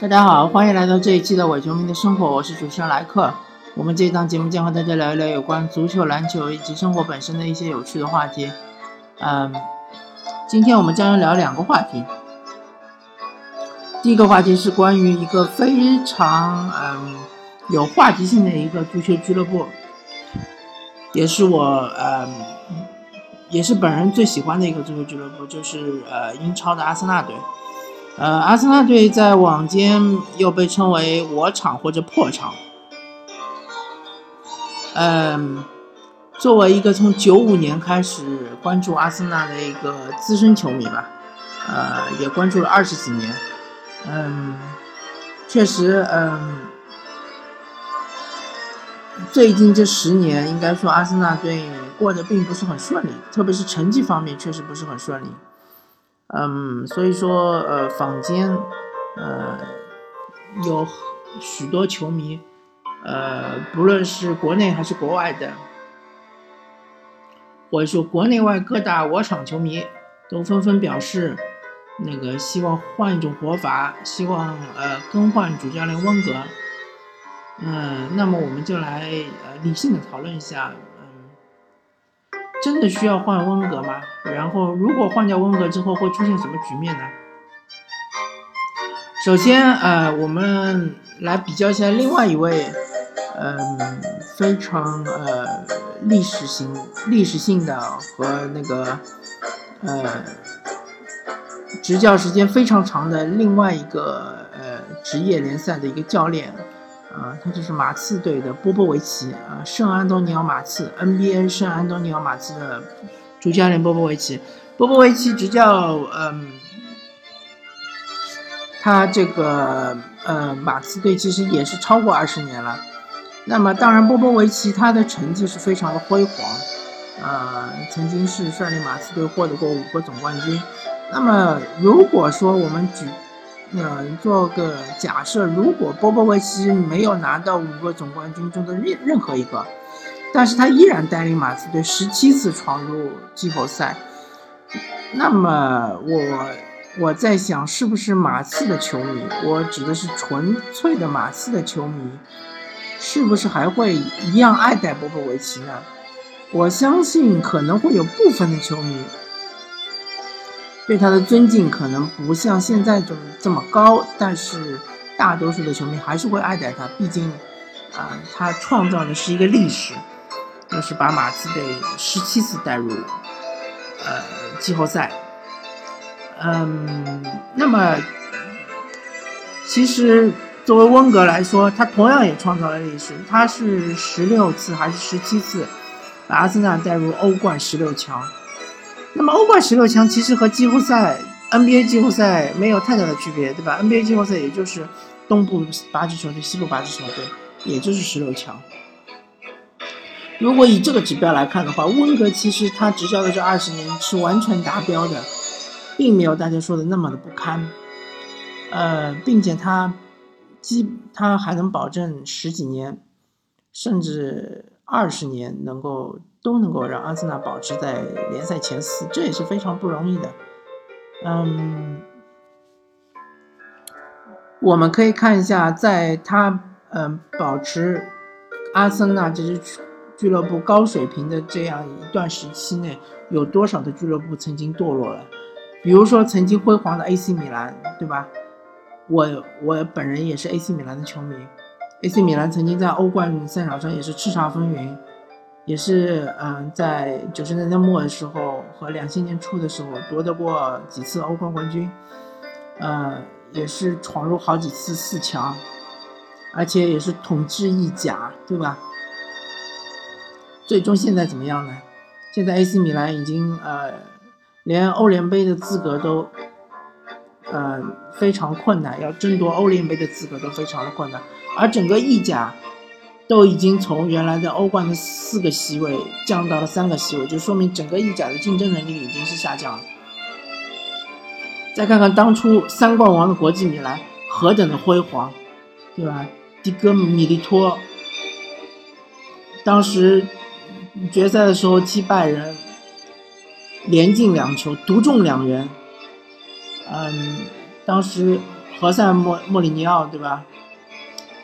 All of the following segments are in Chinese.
大家好，欢迎来到这一期的伪球迷的生活，我是主持人莱克。我们这一档节目将和大家聊一聊有关足球、篮球以及生活本身的一些有趣的话题。嗯，今天我们将要聊两个话题。第一个话题是关于一个非常嗯有话题性的一个足球俱乐部，也是我嗯也是本人最喜欢的一个足球俱乐部，就是呃英超的阿森纳队。呃，阿森纳队在网间又被称为“我场”或者“破场”。嗯，作为一个从九五年开始关注阿森纳的一个资深球迷吧，呃，也关注了二十几年。嗯，确实，嗯，最近这十年，应该说阿森纳队过得并不是很顺利，特别是成绩方面确实不是很顺利。嗯，所以说，呃，坊间，呃，有许多球迷，呃，不论是国内还是国外的，或者说国内外各大我场球迷，都纷纷表示，那个希望换一种活法，希望呃更换主教练温格。嗯，那么我们就来呃理性的讨论一下。真的需要换温格吗？然后，如果换掉温格之后，会出现什么局面呢？首先，呃，我们来比较一下另外一位，嗯，非常呃历史性、历史性的和那个呃执教时间非常长的另外一个呃职业联赛的一个教练。啊，他就是马刺队的波波维奇啊，圣安东尼奥马刺 NBA 圣安东尼奥马刺的主教练波波维奇。波波维奇执教，嗯，他这个呃马刺队其实也是超过二十年了。那么当然，波波维奇他的成绩是非常的辉煌，啊，曾经是率领马刺队获得过五个总冠军。那么如果说我们举嗯，做个假设，如果波波维奇没有拿到五个总冠军中的任任何一个，但是他依然带领马刺队十七次闯入季后赛，那么我我在想，是不是马刺的球迷，我指的是纯粹的马刺的球迷，是不是还会一样爱戴波波维奇呢？我相信可能会有部分的球迷。对他的尊敬可能不像现在这么这么高，但是大多数的球迷还是会爱戴他，毕竟，啊，他创造的是一个历史，就是把马刺队十七次带入，呃，季后赛。嗯，那么，其实作为温格来说，他同样也创造了历史，他是十六次还是十七次把阿森纳带入欧冠十六强。那么欧冠十六强其实和季后赛 NBA 季后赛没有太大的区别，对吧？NBA 季后赛也就是东部八支球队、西部八支球队，也就是十六强。如果以这个指标来看的话，温格其实他执教的这二十年是完全达标的，并没有大家说的那么的不堪。呃，并且他基他还能保证十几年，甚至二十年能够。都能够让阿森纳保持在联赛前四，这也是非常不容易的。嗯，我们可以看一下，在他嗯保持阿森纳这支俱乐部高水平的这样一段时期内，有多少的俱乐部曾经堕落了？比如说曾经辉煌的 AC 米兰，对吧？我我本人也是 AC 米兰的球迷，AC 米兰曾经在欧冠赛场上也是叱咤风云。也是，嗯，在九十年代末的时候和两千年初的时候夺得过几次欧冠冠军，呃，也是闯入好几次四强，而且也是统治意甲，对吧？最终现在怎么样呢？现在 AC 米兰已经呃，连欧联杯的资格都，呃，非常困难，要争夺欧联杯的资格都非常的困难，而整个意甲。都已经从原来的欧冠的四个席位降到了三个席位，就说明整个意甲的竞争能力已经是下降了。再看看当初三冠王的国际米兰何等的辉煌，对吧？迪戈米利托当时决赛的时候击败人，连进两球，独中两人。嗯，当时何塞莫莫里尼奥对吧？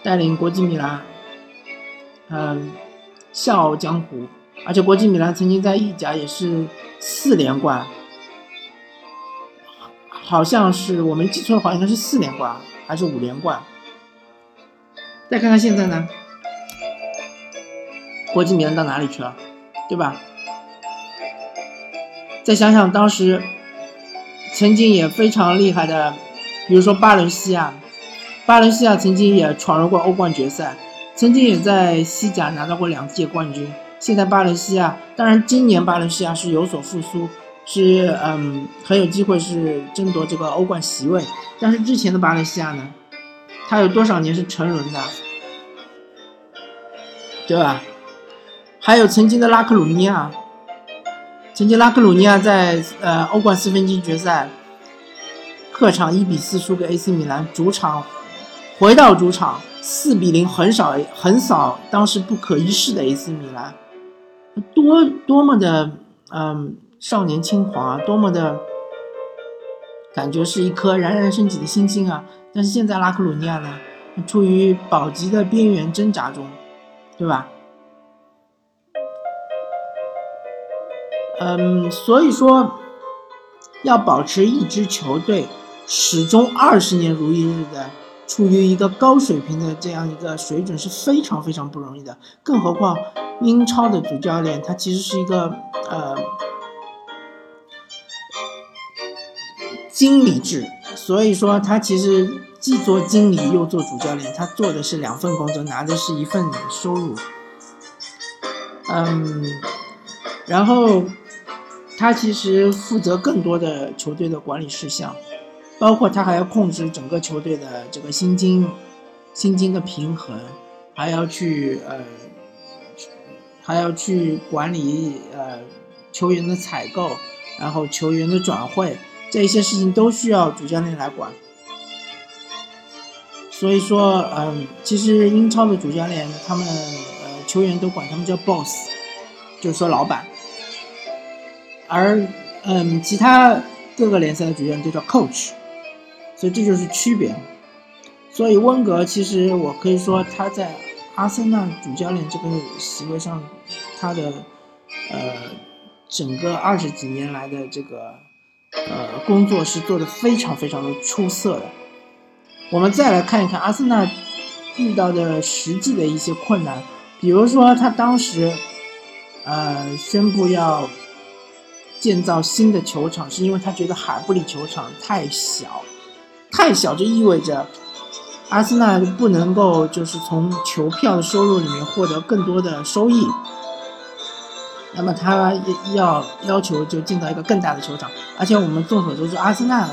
带领国际米兰，嗯，笑傲江湖。而且国际米兰曾经在意甲也是四连冠，好像是我没记错的话，应该是四连冠还是五连冠。再看看现在呢，国际米兰到哪里去了，对吧？再想想当时曾经也非常厉害的，比如说巴伦西亚，巴伦西亚曾经也闯入过欧冠决赛，曾经也在西甲拿到过两届冠军。现在巴伦西亚，当然今年巴伦西亚是有所复苏，是嗯很有机会是争夺这个欧冠席位。但是之前的巴伦西亚呢，他有多少年是沉沦的，对吧？还有曾经的拉克鲁尼亚，曾经拉克鲁尼亚在呃欧冠四分之一决赛，客场一比四输给 AC 米兰，主场回到主场四比零横扫横扫当时不可一世的 AC 米兰。多多么的嗯少年轻狂啊，多么的感觉是一颗冉冉升起的星星啊！但是现在拉克鲁尼亚呢，处于保级的边缘挣扎中，对吧？嗯，所以说要保持一支球队始终二十年如一日的。处于一个高水平的这样一个水准是非常非常不容易的，更何况英超的主教练他其实是一个呃经理制，所以说他其实既做经理又做主教练，他做的是两份工作，拿的是一份收入。嗯，然后他其实负责更多的球队的管理事项。包括他还要控制整个球队的这个薪金，薪金的平衡，还要去呃，还要去管理呃球员的采购，然后球员的转会，这些事情都需要主教练来管。所以说，嗯，其实英超的主教练他们呃球员都管他们叫 boss，就是说老板，而嗯其他各个联赛的主教练都叫 coach。所以这就是区别。所以温格其实我可以说他在阿森纳主教练这个席位上，他的呃整个二十几年来的这个呃工作是做的非常非常的出色的。我们再来看一看阿森纳遇到的实际的一些困难，比如说他当时呃宣布要建造新的球场，是因为他觉得海布里球场太小。太小就意味着阿森纳不能够就是从球票的收入里面获得更多的收益，那么他要要求就建造一个更大的球场，而且我们众所周知，阿森纳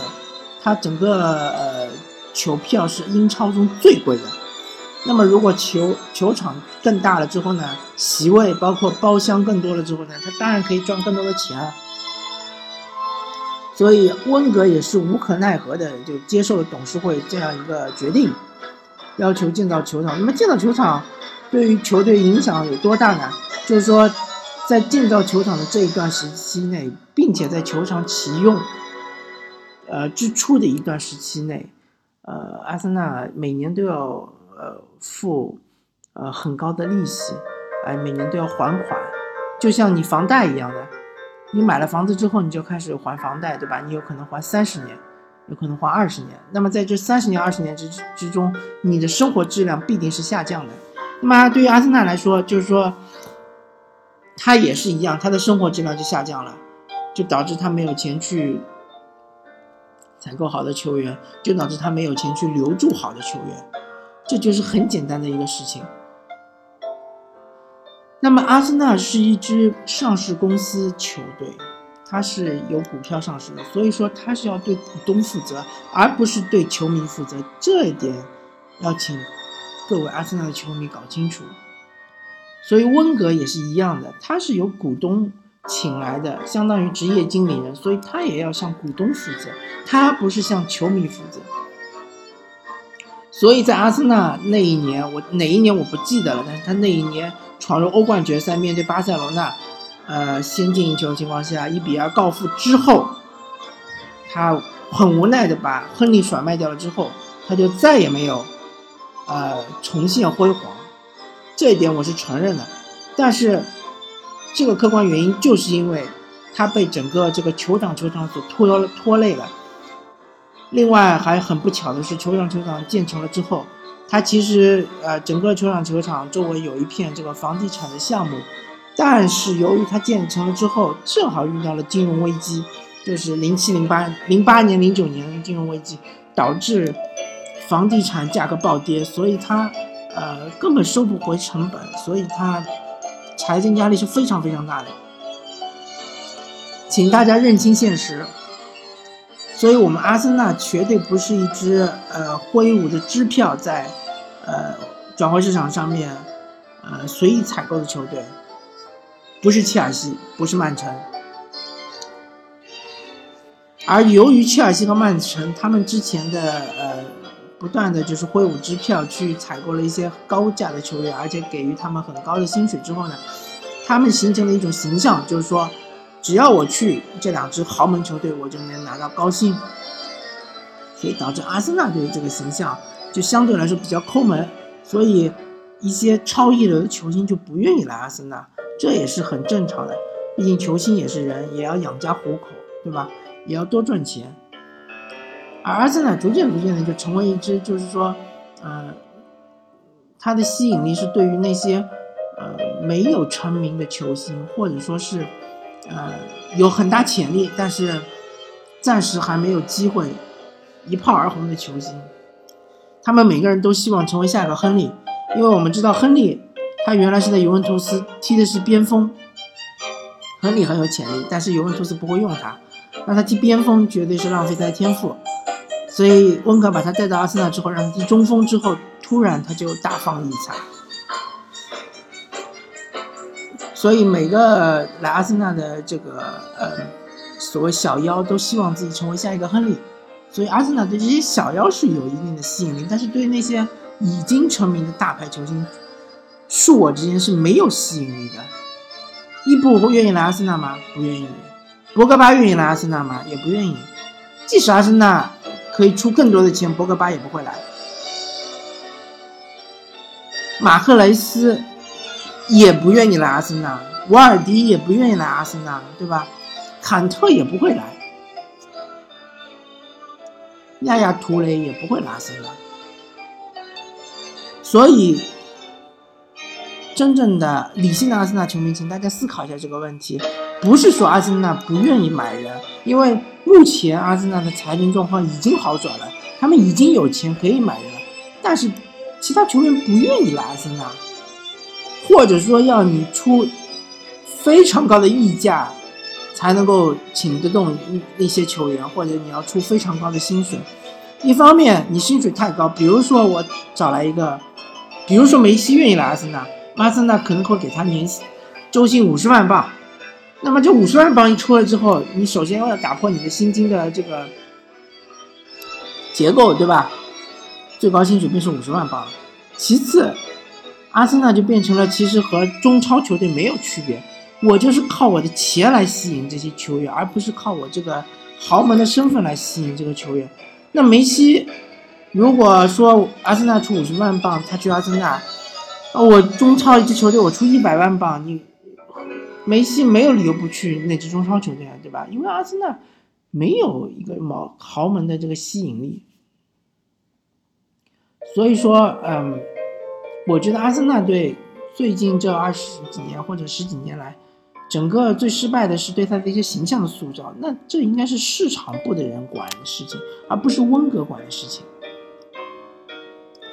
它整个呃球票是英超中最贵的，那么如果球球场更大了之后呢，席位包括包厢更多了之后呢，他当然可以赚更多的钱。所以温格也是无可奈何的，就接受了董事会这样一个决定，要求建造球场。那么建造球场对于球队影响有多大呢？就是说，在建造球场的这一段时期内，并且在球场启用，呃之初的一段时期内，呃，阿森纳每年都要呃付呃很高的利息，哎，每年都要还款，就像你房贷一样的。你买了房子之后，你就开始还房贷，对吧？你有可能还三十年，有可能还二十年。那么在这三十年、二十年之之中，你的生活质量必定是下降的。那么对于阿森纳来说，就是说，他也是一样，他的生活质量就下降了，就导致他没有钱去采购好的球员，就导致他没有钱去留住好的球员，这就是很简单的一个事情。那么阿森纳是一支上市公司球队，它是有股票上市的，所以说它是要对股东负责，而不是对球迷负责。这一点要请各位阿森纳的球迷搞清楚。所以温格也是一样的，他是由股东请来的，相当于职业经理人，所以他也要向股东负责，他不是向球迷负责。所以在阿森纳那一年，我哪一年我不记得了，但是他那一年。闯入欧冠决赛，面对巴塞罗那，呃，先进一球的情况下，一比二告负之后，他很无奈的把亨利甩卖掉了之后，他就再也没有呃重现辉煌。这一点我是承认的，但是这个客观原因就是因为他被整个这个酋长球场所拖拖累了。另外还很不巧的是，球场球场建成了之后，它其实呃整个球场球场周围有一片这个房地产的项目，但是由于它建成了之后，正好遇到了金融危机，就是零七零八零八年零九年的金融危机，导致房地产价格暴跌，所以它。呃，根本收不回成本，所以他财政压力是非常非常大的，请大家认清现实。所以，我们阿森纳绝对不是一支呃挥舞着支票在呃转会市场上面呃随意采购的球队，不是切尔西，不是曼城。而由于切尔西和曼城他们之前的呃。不断的就是挥舞支票去采购了一些高价的球员，而且给予他们很高的薪水之后呢，他们形成了一种形象，就是说，只要我去这两支豪门球队，我就能拿到高薪，所以导致阿森纳队这个形象就相对来说比较抠门，所以一些超一流的球星就不愿意来阿森纳，这也是很正常的，毕竟球星也是人，也要养家糊口，对吧？也要多赚钱。而阿森纳逐渐逐渐的就成为一支，就是说，呃，它的吸引力是对于那些，呃，没有成名的球星，或者说是，呃，有很大潜力，但是暂时还没有机会一炮而红的球星。他们每个人都希望成为下一个亨利，因为我们知道亨利，他原来是在尤文图斯踢的是边锋，亨利很有潜力，但是尤文图斯不会用他，让他踢边锋绝对是浪费他的天赋。所以温格把他带到阿森纳之后，让他踢中锋之后，突然他就大放异彩。所以每个来阿森纳的这个呃所谓小妖都希望自己成为下一个亨利。所以阿森纳对这些小妖是有一定的吸引力，但是对那些已经成名的大牌球星，恕我直言是没有吸引力的。伊布会愿意来阿森纳吗？不愿意。博格巴愿意来阿森纳吗？也不愿意。即使阿森纳。可以出更多的钱，博格巴也不会来。马赫雷斯也不愿意来阿森纳，瓦尔迪也不愿意来阿森纳，对吧？坎特也不会来，亚亚图雷也不会来阿森纳。所以，真正的理性的阿森纳球迷，请大家思考一下这个问题。不是说阿森纳不愿意买人，因为目前阿森纳的财政状况已经好转了，他们已经有钱可以买人。但是其他球员不愿意来阿森纳，或者说要你出非常高的溢价才能够请得动那些球员，或者你要出非常高的薪水。一方面你薪水太高，比如说我找来一个，比如说梅西愿意来阿森纳，阿森纳可能会给他年薪周薪五十万镑。那么这五十万镑一出来之后，你首先要打破你的薪金的这个结构，对吧？最高薪水便是五十万镑。其次，阿森纳就变成了其实和中超球队没有区别，我就是靠我的钱来吸引这些球员，而不是靠我这个豪门的身份来吸引这个球员。那梅西，如果说阿森纳出五十万镑，他去阿森纳，我中超一支球队我出一百万镑，你。梅西没有理由不去那支中超球队啊，对吧？因为阿森纳没有一个毛豪门的这个吸引力，所以说，嗯，我觉得阿森纳队最近这二十几年或者十几年来，整个最失败的是对他的一些形象的塑造。那这应该是市场部的人管的事情，而不是温格管的事情，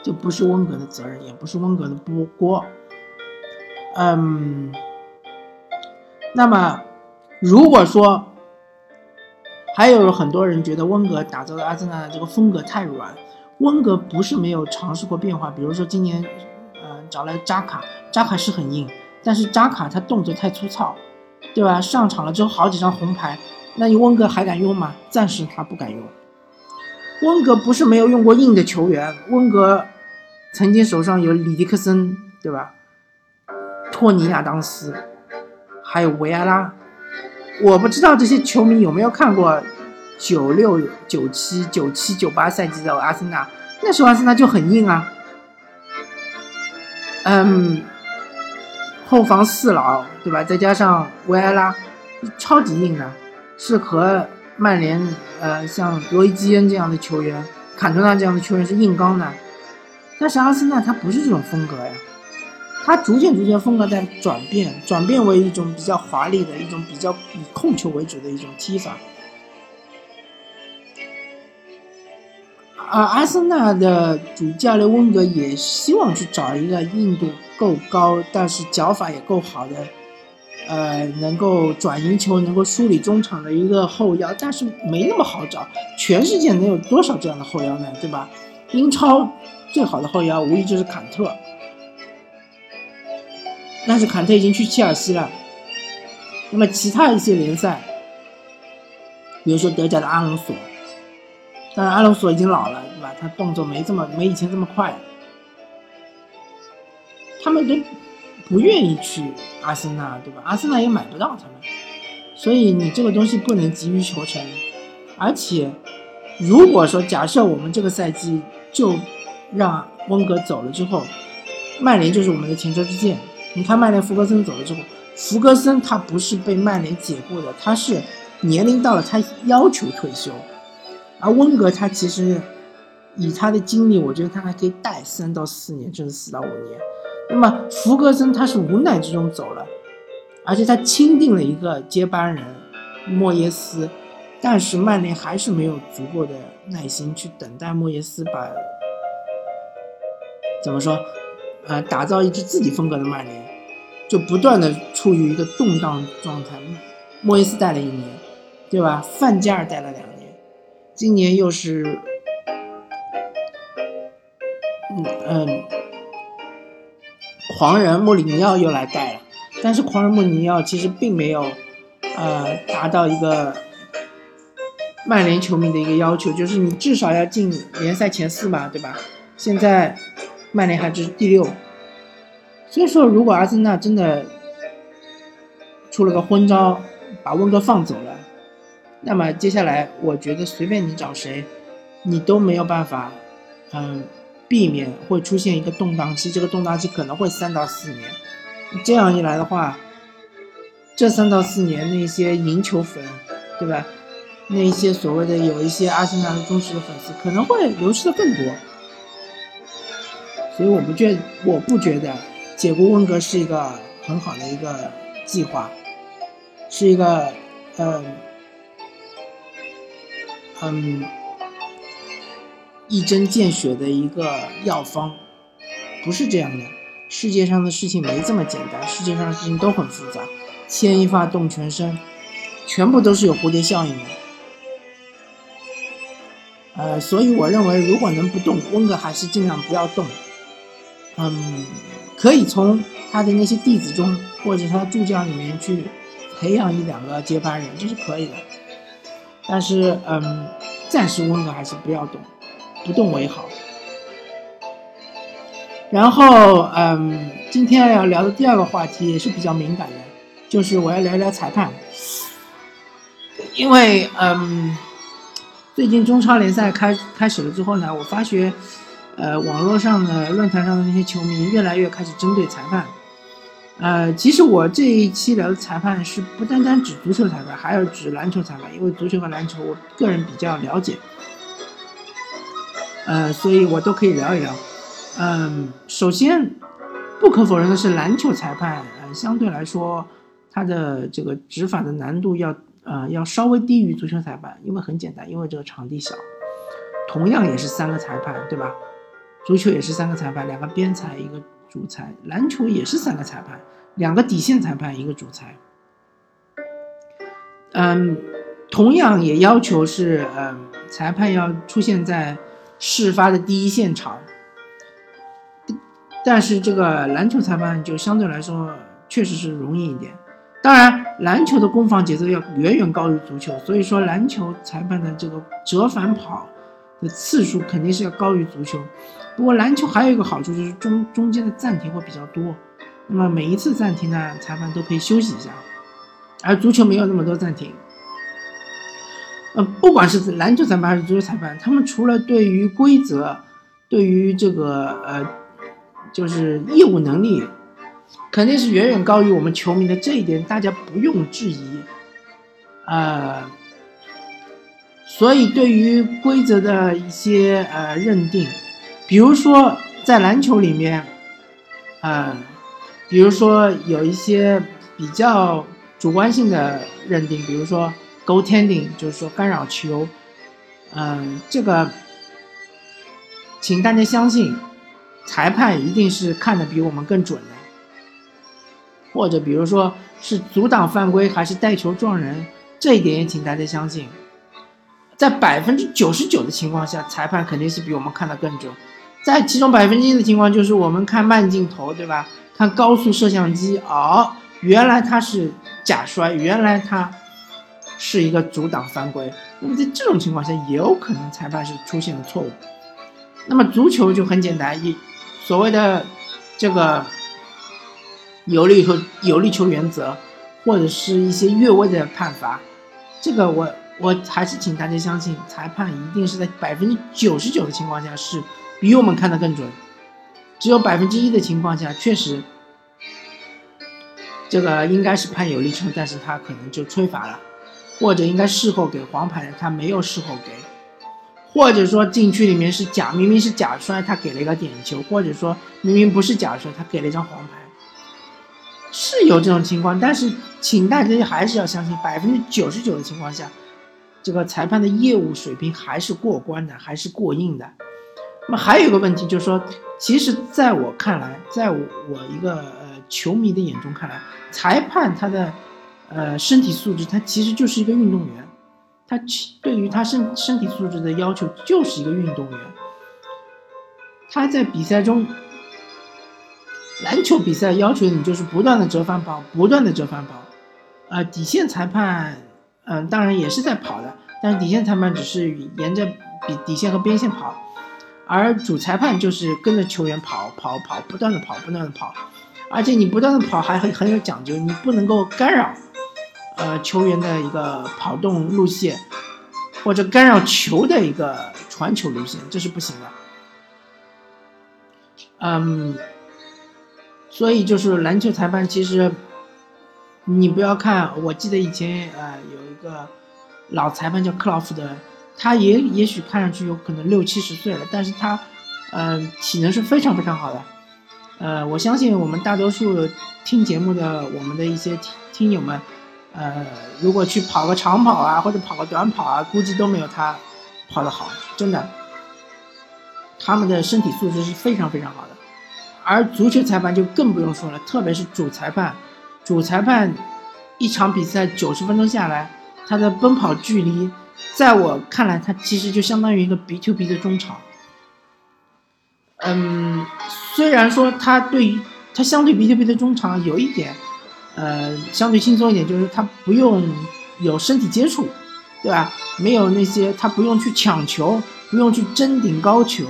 就不是温格的责任，也不是温格的锅锅，嗯。那么，如果说还有很多人觉得温格打造的阿森纳的这个风格太软，温格不是没有尝试过变化。比如说今年，找来扎卡，扎卡是很硬，但是扎卡他动作太粗糙，对吧？上场了之后好几张红牌，那你温格还敢用吗？暂时他不敢用。温格不是没有用过硬的球员，温格曾经手上有里迪克森，对吧？托尼亚当斯。还有维埃拉，我不知道这些球迷有没有看过九六、九七、九七、九八赛季的阿森纳，那时候阿森纳就很硬啊，嗯，后防四老对吧？再加上维埃拉，超级硬的，是和曼联呃像罗伊基恩这样的球员、坎特纳这样的球员是硬刚的。但是阿森纳他不是这种风格呀，他逐渐逐渐风格在转变，转变为一种比较华丽的一种比较以控球为主的一种踢法。而阿森纳的主教练温格也希望去找一个硬度够高，但是脚法也够好的，呃，能够转移球、能够梳理中场的一个后腰，但是没那么好找。全世界能有多少这样的后腰呢？对吧？英超最好的后腰无疑就是坎特，但是坎特已经去切尔西了。那么其他一些联赛，比如说德甲的阿隆索。当然，阿隆索已经老了，对吧？他动作没这么没以前这么快。他们都不愿意去阿森纳，对吧？阿森纳也买不到他们，所以你这个东西不能急于求成。而且，如果说假设我们这个赛季就让温格走了之后，曼联就是我们的前车之鉴。你看，曼联福格森走了之后，福格森他不是被曼联解雇的，他是年龄到了，他要求退休。而温格他其实以他的经历，我觉得他还可以带三到四年，甚至四到五年。那么福格森他是无奈之中走了，而且他钦定了一个接班人莫耶斯，但是曼联还是没有足够的耐心去等待莫耶斯把怎么说，呃，打造一支自己风格的曼联，就不断的处于一个动荡状态。莫耶斯带了一年，对吧？范加尔带了两。今年又是，嗯嗯，狂人莫里尼奥又来带了，但是狂人莫里尼奥其实并没有，呃，达到一个曼联球迷的一个要求，就是你至少要进联赛前四嘛，对吧？现在曼联还只是第六，所以说如果阿森纳真的出了个昏招，把温哥放走了。那么接下来，我觉得随便你找谁，你都没有办法，嗯，避免会出现一个动荡期。这个动荡期可能会三到四年。这样一来的话，这三到四年那些赢球粉，对吧？那些所谓的有一些阿森纳的忠实的粉丝，可能会流失的更多。所以我不觉，我不觉得解雇温格是一个很好的一个计划，是一个，嗯。嗯，一针见血的一个药方，不是这样的。世界上的事情没这么简单，世界上的事情都很复杂，牵一发动全身，全部都是有蝴蝶效应的。呃，所以我认为，如果能不动，温格还是尽量不要动。嗯，可以从他的那些弟子中，或者他的助教里面去培养一两个接班人，这是可以的。但是，嗯，暂时温格还是不要动，不动为好。然后，嗯，今天要聊的第二个话题也是比较敏感的，就是我要聊聊裁判。因为，嗯，最近中超联赛开开始了之后呢，我发觉，呃，网络上的论坛上的那些球迷越来越开始针对裁判。呃，其实我这一期聊的裁判是不单单指足球裁判，还有指篮球裁判，因为足球和篮球我个人比较了解，呃，所以我都可以聊一聊。嗯，首先不可否认的是，篮球裁判呃相对来说，他的这个执法的难度要呃要稍微低于足球裁判，因为很简单，因为这个场地小，同样也是三个裁判，对吧？足球也是三个裁判，两个边裁一个。主裁篮球也是三个裁判，两个底线裁判，一个主裁。嗯，同样也要求是，嗯，裁判要出现在事发的第一现场。但是这个篮球裁判就相对来说确实是容易一点。当然，篮球的攻防节奏要远远高于足球，所以说篮球裁判的这个折返跑的次数肯定是要高于足球。不过篮球还有一个好处就是中中间的暂停会比较多，那么每一次暂停呢，裁判都可以休息一下，而足球没有那么多暂停。呃，不管是篮球裁判还是足球裁判，他们除了对于规则对于这个呃，就是业务能力，肯定是远远高于我们球迷的，这一点大家不用质疑。呃，所以对于规则的一些呃认定，比如说在篮球里面，呃，比如说有一些比较主观性的认定，比如说 go tending，就是说干扰球，嗯，这个。请大家相信，裁判一定是看的比我们更准的。或者，比如说是阻挡犯规还是带球撞人，这一点也请大家相信。在百分之九十九的情况下，裁判肯定是比我们看的更准。在其中百分之一的情况，就是我们看慢镜头，对吧？看高速摄像机，哦，原来他是假摔，原来他是一个阻挡犯规。那么在这种情况下，也有可能裁判是出现了错误。那么足球就很简单，一所谓的这个有利球有利球原则，或者是一些越位的判罚，这个我我还是请大家相信，裁判一定是在百分之九十九的情况下是比我们看的更准，只有百分之一的情况下确实这个应该是判有利球，但是他可能就吹罚了，或者应该事后给黄牌，他没有事后给。或者说禁区里面是假，明明是假摔，他给了一个点球；或者说明明不是假摔，他给了一张黄牌，是有这种情况。但是，请大家还是要相信，百分之九十九的情况下，这个裁判的业务水平还是过关的，还是过硬的。那么还有一个问题就是说，其实在我看来，在我一个呃球迷的眼中看来，裁判他的呃身体素质，他其实就是一个运动员。他对于他身身体素质的要求就是一个运动员。他在比赛中，篮球比赛要求你就是不断的折返跑，不断的折返跑。啊，底线裁判，嗯，当然也是在跑的，但是底线裁判只是沿着底底线和边线跑，而主裁判就是跟着球员跑跑跑，不断的跑，不断的跑，而且你不断的跑还很很有讲究，你不能够干扰。呃，球员的一个跑动路线，或者干扰球的一个传球路线，这是不行的。嗯，所以就是篮球裁判，其实你不要看，我记得以前呃有个老裁判叫克劳福德，他也也许看上去有可能六七十岁了，但是他嗯体能是非常非常好的。呃，我相信我们大多数听节目的我们的一些听听友们。呃，如果去跑个长跑啊，或者跑个短跑啊，估计都没有他跑得好，真的。他们的身体素质是非常非常好的，而足球裁判就更不用说了，特别是主裁判，主裁判一场比赛九十分钟下来，他的奔跑距离，在我看来，他其实就相当于一个 B to B 的中场。嗯，虽然说他对于他相对 B to B 的中场有一点。呃，相对轻松一点，就是他不用有身体接触，对吧？没有那些，他不用去抢球，不用去争顶高球，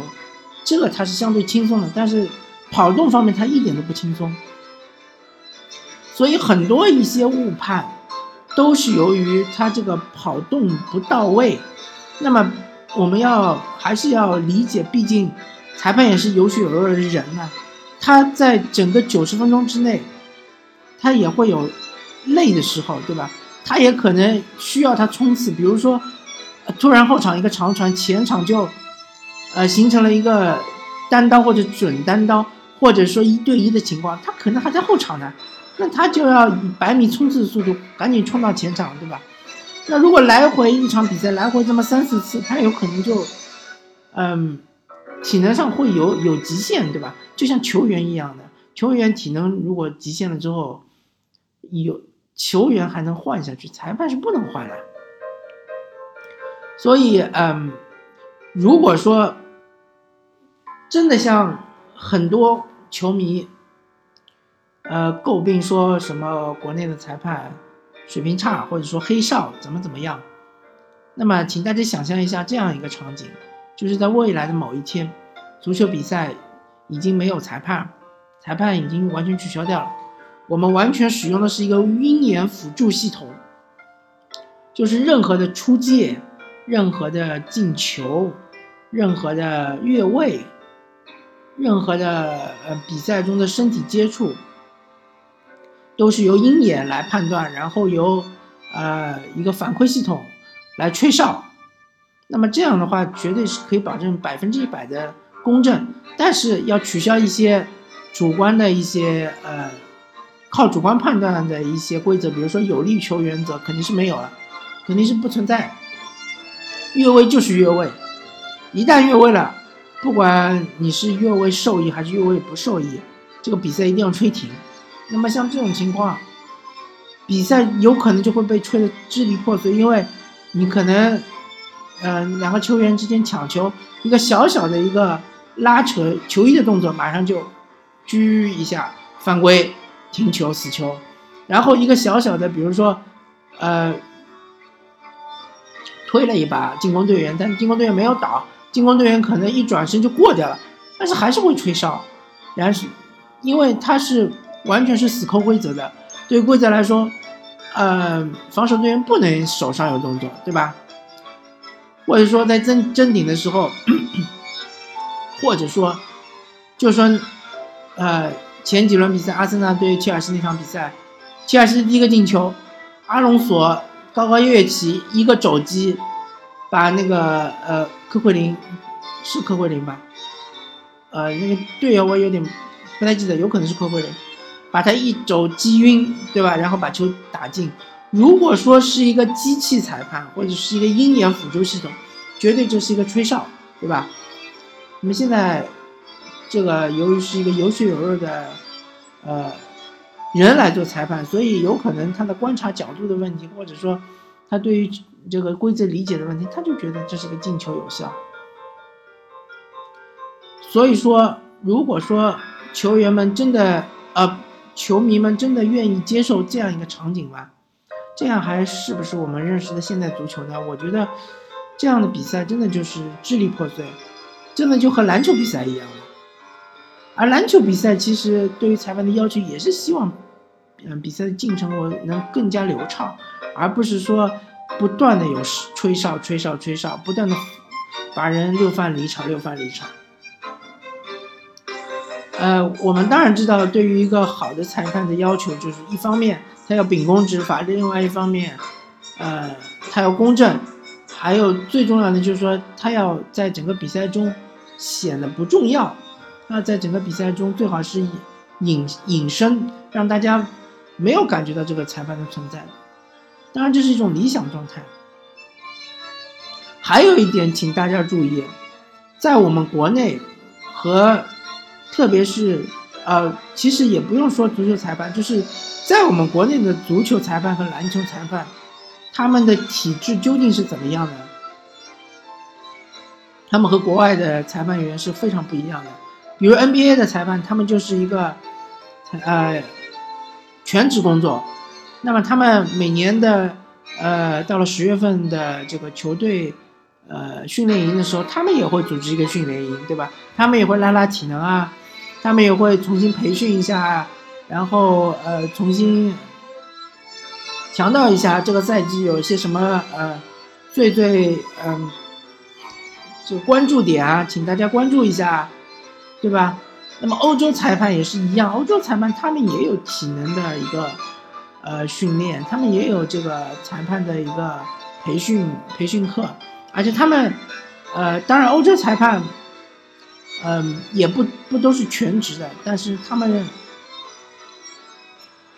这个他是相对轻松的。但是跑动方面，他一点都不轻松。所以很多一些误判，都是由于他这个跑动不到位。那么我们要还是要理解，毕竟裁判也是有血有肉的人啊，他在整个九十分钟之内。他也会有累的时候，对吧？他也可能需要他冲刺，比如说，突然后场一个长传，前场就，呃，形成了一个单刀或者准单刀，或者说一对一的情况，他可能还在后场呢，那他就要以百米冲刺的速度赶紧冲到前场，对吧？那如果来回一场比赛来回这么三四次，他有可能就，嗯，体能上会有有极限，对吧？就像球员一样的，球员体能如果极限了之后。有球员还能换下去，裁判是不能换的。所以，嗯，如果说真的像很多球迷，呃，诟病说什么国内的裁判水平差，或者说黑哨怎么怎么样，那么，请大家想象一下这样一个场景：就是在未来的某一天，足球比赛已经没有裁判，裁判已经完全取消掉了。我们完全使用的是一个鹰眼辅助系统，就是任何的出界、任何的进球、任何的越位，任何的呃比赛中的身体接触，都是由鹰眼来判断，然后由呃一个反馈系统来吹哨。那么这样的话，绝对是可以保证百分之一百的公正，但是要取消一些主观的一些呃靠主观判断的一些规则，比如说有利球原则肯定是没有了，肯定是不存在。越位就是越位，一旦越位了，不管你是越位受益还是越位不受益，这个比赛一定要吹停。那么像这种情况，比赛有可能就会被吹得支离破碎，因为你可能，嗯，两个球员之间抢球，一个小小的一个拉扯球衣的动作，马上就，狙一下犯规，停球死球，然后一个小小的，比如说，呃。推了一把进攻队员，但是进攻队员没有倒，进攻队员可能一转身就过掉了，但是还是会吹哨，然是，因为他是完全是死扣规则的，对规则来说，呃，防守队员不能手上有动作，对吧？或者说在争争顶的时候，或者说，就说，呃，前几轮比赛阿森纳对切尔西那场比赛，切尔西第一个进球，阿隆索。高高跃起，一个肘击，把那个呃科奎林，是科奎林吧？呃，那个队友我有点不太记得，有可能是科奎林，把他一肘击晕，对吧？然后把球打进。如果说是一个机器裁判或者是一个鹰眼辅助系统，绝对这是一个吹哨，对吧？那么现在这个由于是一个有血有肉的，呃。人来做裁判，所以有可能他的观察角度的问题，或者说他对于这个规则理解的问题，他就觉得这是个进球有效。所以说，如果说球员们真的呃，球迷们真的愿意接受这样一个场景吗，这样还是不是我们认识的现代足球呢？我觉得这样的比赛真的就是支离破碎，真的就和篮球比赛一样。而篮球比赛其实对于裁判的要求也是希望，嗯，比赛的进程我能更加流畅，而不是说不断的有吹哨、吹哨、吹哨，不断的把人六犯离场、六犯离场。呃，我们当然知道，对于一个好的裁判的要求，就是一方面他要秉公执法，另外一方面，呃，他要公正，还有最重要的就是说，他要在整个比赛中显得不重要。那在整个比赛中，最好是隐隐身，让大家没有感觉到这个裁判的存在。当然，这是一种理想状态。还有一点，请大家注意，在我们国内和特别是呃，其实也不用说足球裁判，就是在我们国内的足球裁判和篮球裁判，他们的体制究竟是怎么样的？他们和国外的裁判员是非常不一样的。比如 NBA 的裁判，他们就是一个，呃，全职工作。那么他们每年的，呃，到了十月份的这个球队，呃，训练营的时候，他们也会组织一个训练营，对吧？他们也会拉拉体能啊，他们也会重新培训一下，然后呃，重新强调一下这个赛季有一些什么呃，最最嗯，就关注点啊，请大家关注一下。对吧？那么欧洲裁判也是一样，欧洲裁判他们也有体能的一个呃训练，他们也有这个裁判的一个培训培训课，而且他们呃，当然欧洲裁判嗯也不不都是全职的，但是他们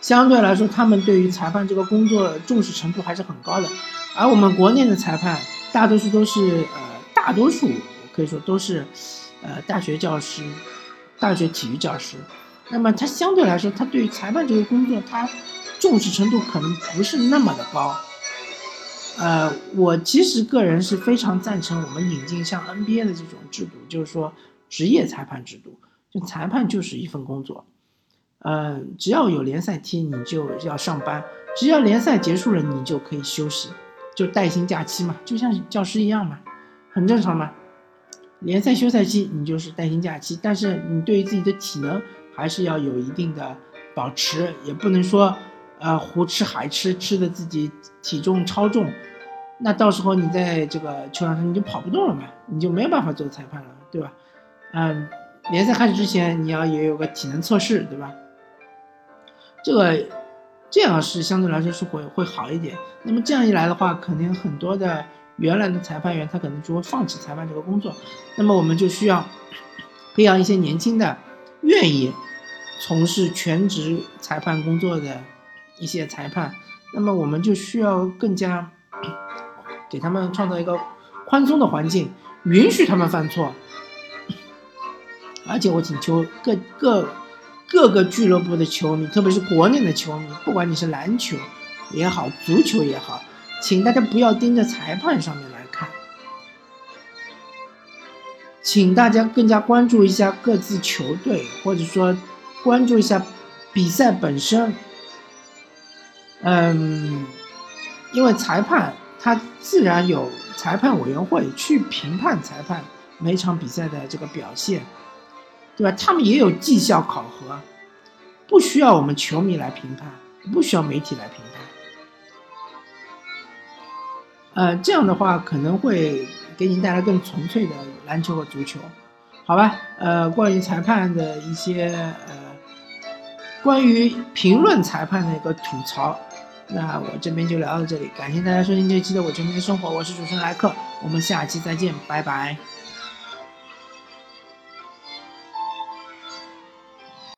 相对来说，他们对于裁判这个工作重视程度还是很高的，而我们国内的裁判大多数都是呃大多数可以说都是。呃，大学教师，大学体育教师，那么他相对来说，他对于裁判这个工作，他重视程度可能不是那么的高。呃，我其实个人是非常赞成我们引进像 NBA 的这种制度，就是说职业裁判制度，就裁判就是一份工作，嗯，只要有联赛踢，你就要上班；只要联赛结束了，你就可以休息，就带薪假期嘛，就像教师一样嘛，很正常嘛。联赛休赛期你就是带薪假期，但是你对于自己的体能还是要有一定的保持，也不能说呃胡吃海吃，吃的自己体重超重，那到时候你在这个球场上你就跑不动了嘛，你就没有办法做裁判了，对吧？嗯，联赛开始之前，你要也有个体能测试，对吧？这个这样是相对来说是会会好一点。那么这样一来的话，肯定很多的原来的裁判员他可能就会放弃裁判这个工作。那么我们就需要培养一些年轻的、愿意从事全职裁判工作的一些裁判。那么我们就需要更加给他们创造一个宽松的环境，允许他们犯错。而且我请求各各各个俱乐部的球迷，特别是国内的球迷，不管你是篮球也好，足球也好，请大家不要盯着裁判上面来看，请大家更加关注一下各自球队，或者说关注一下比赛本身。嗯，因为裁判他自然有裁判委员会去评判裁判每场比赛的这个表现。对吧？他们也有绩效考核，不需要我们球迷来评判，不需要媒体来评判。呃，这样的话可能会给你带来更纯粹的篮球和足球，好吧？呃，关于裁判的一些呃，关于评论裁判的一个吐槽，那我这边就聊到这里，感谢大家收听这一期的《我球迷的生活》，我是主持人莱克，我们下期再见，拜拜。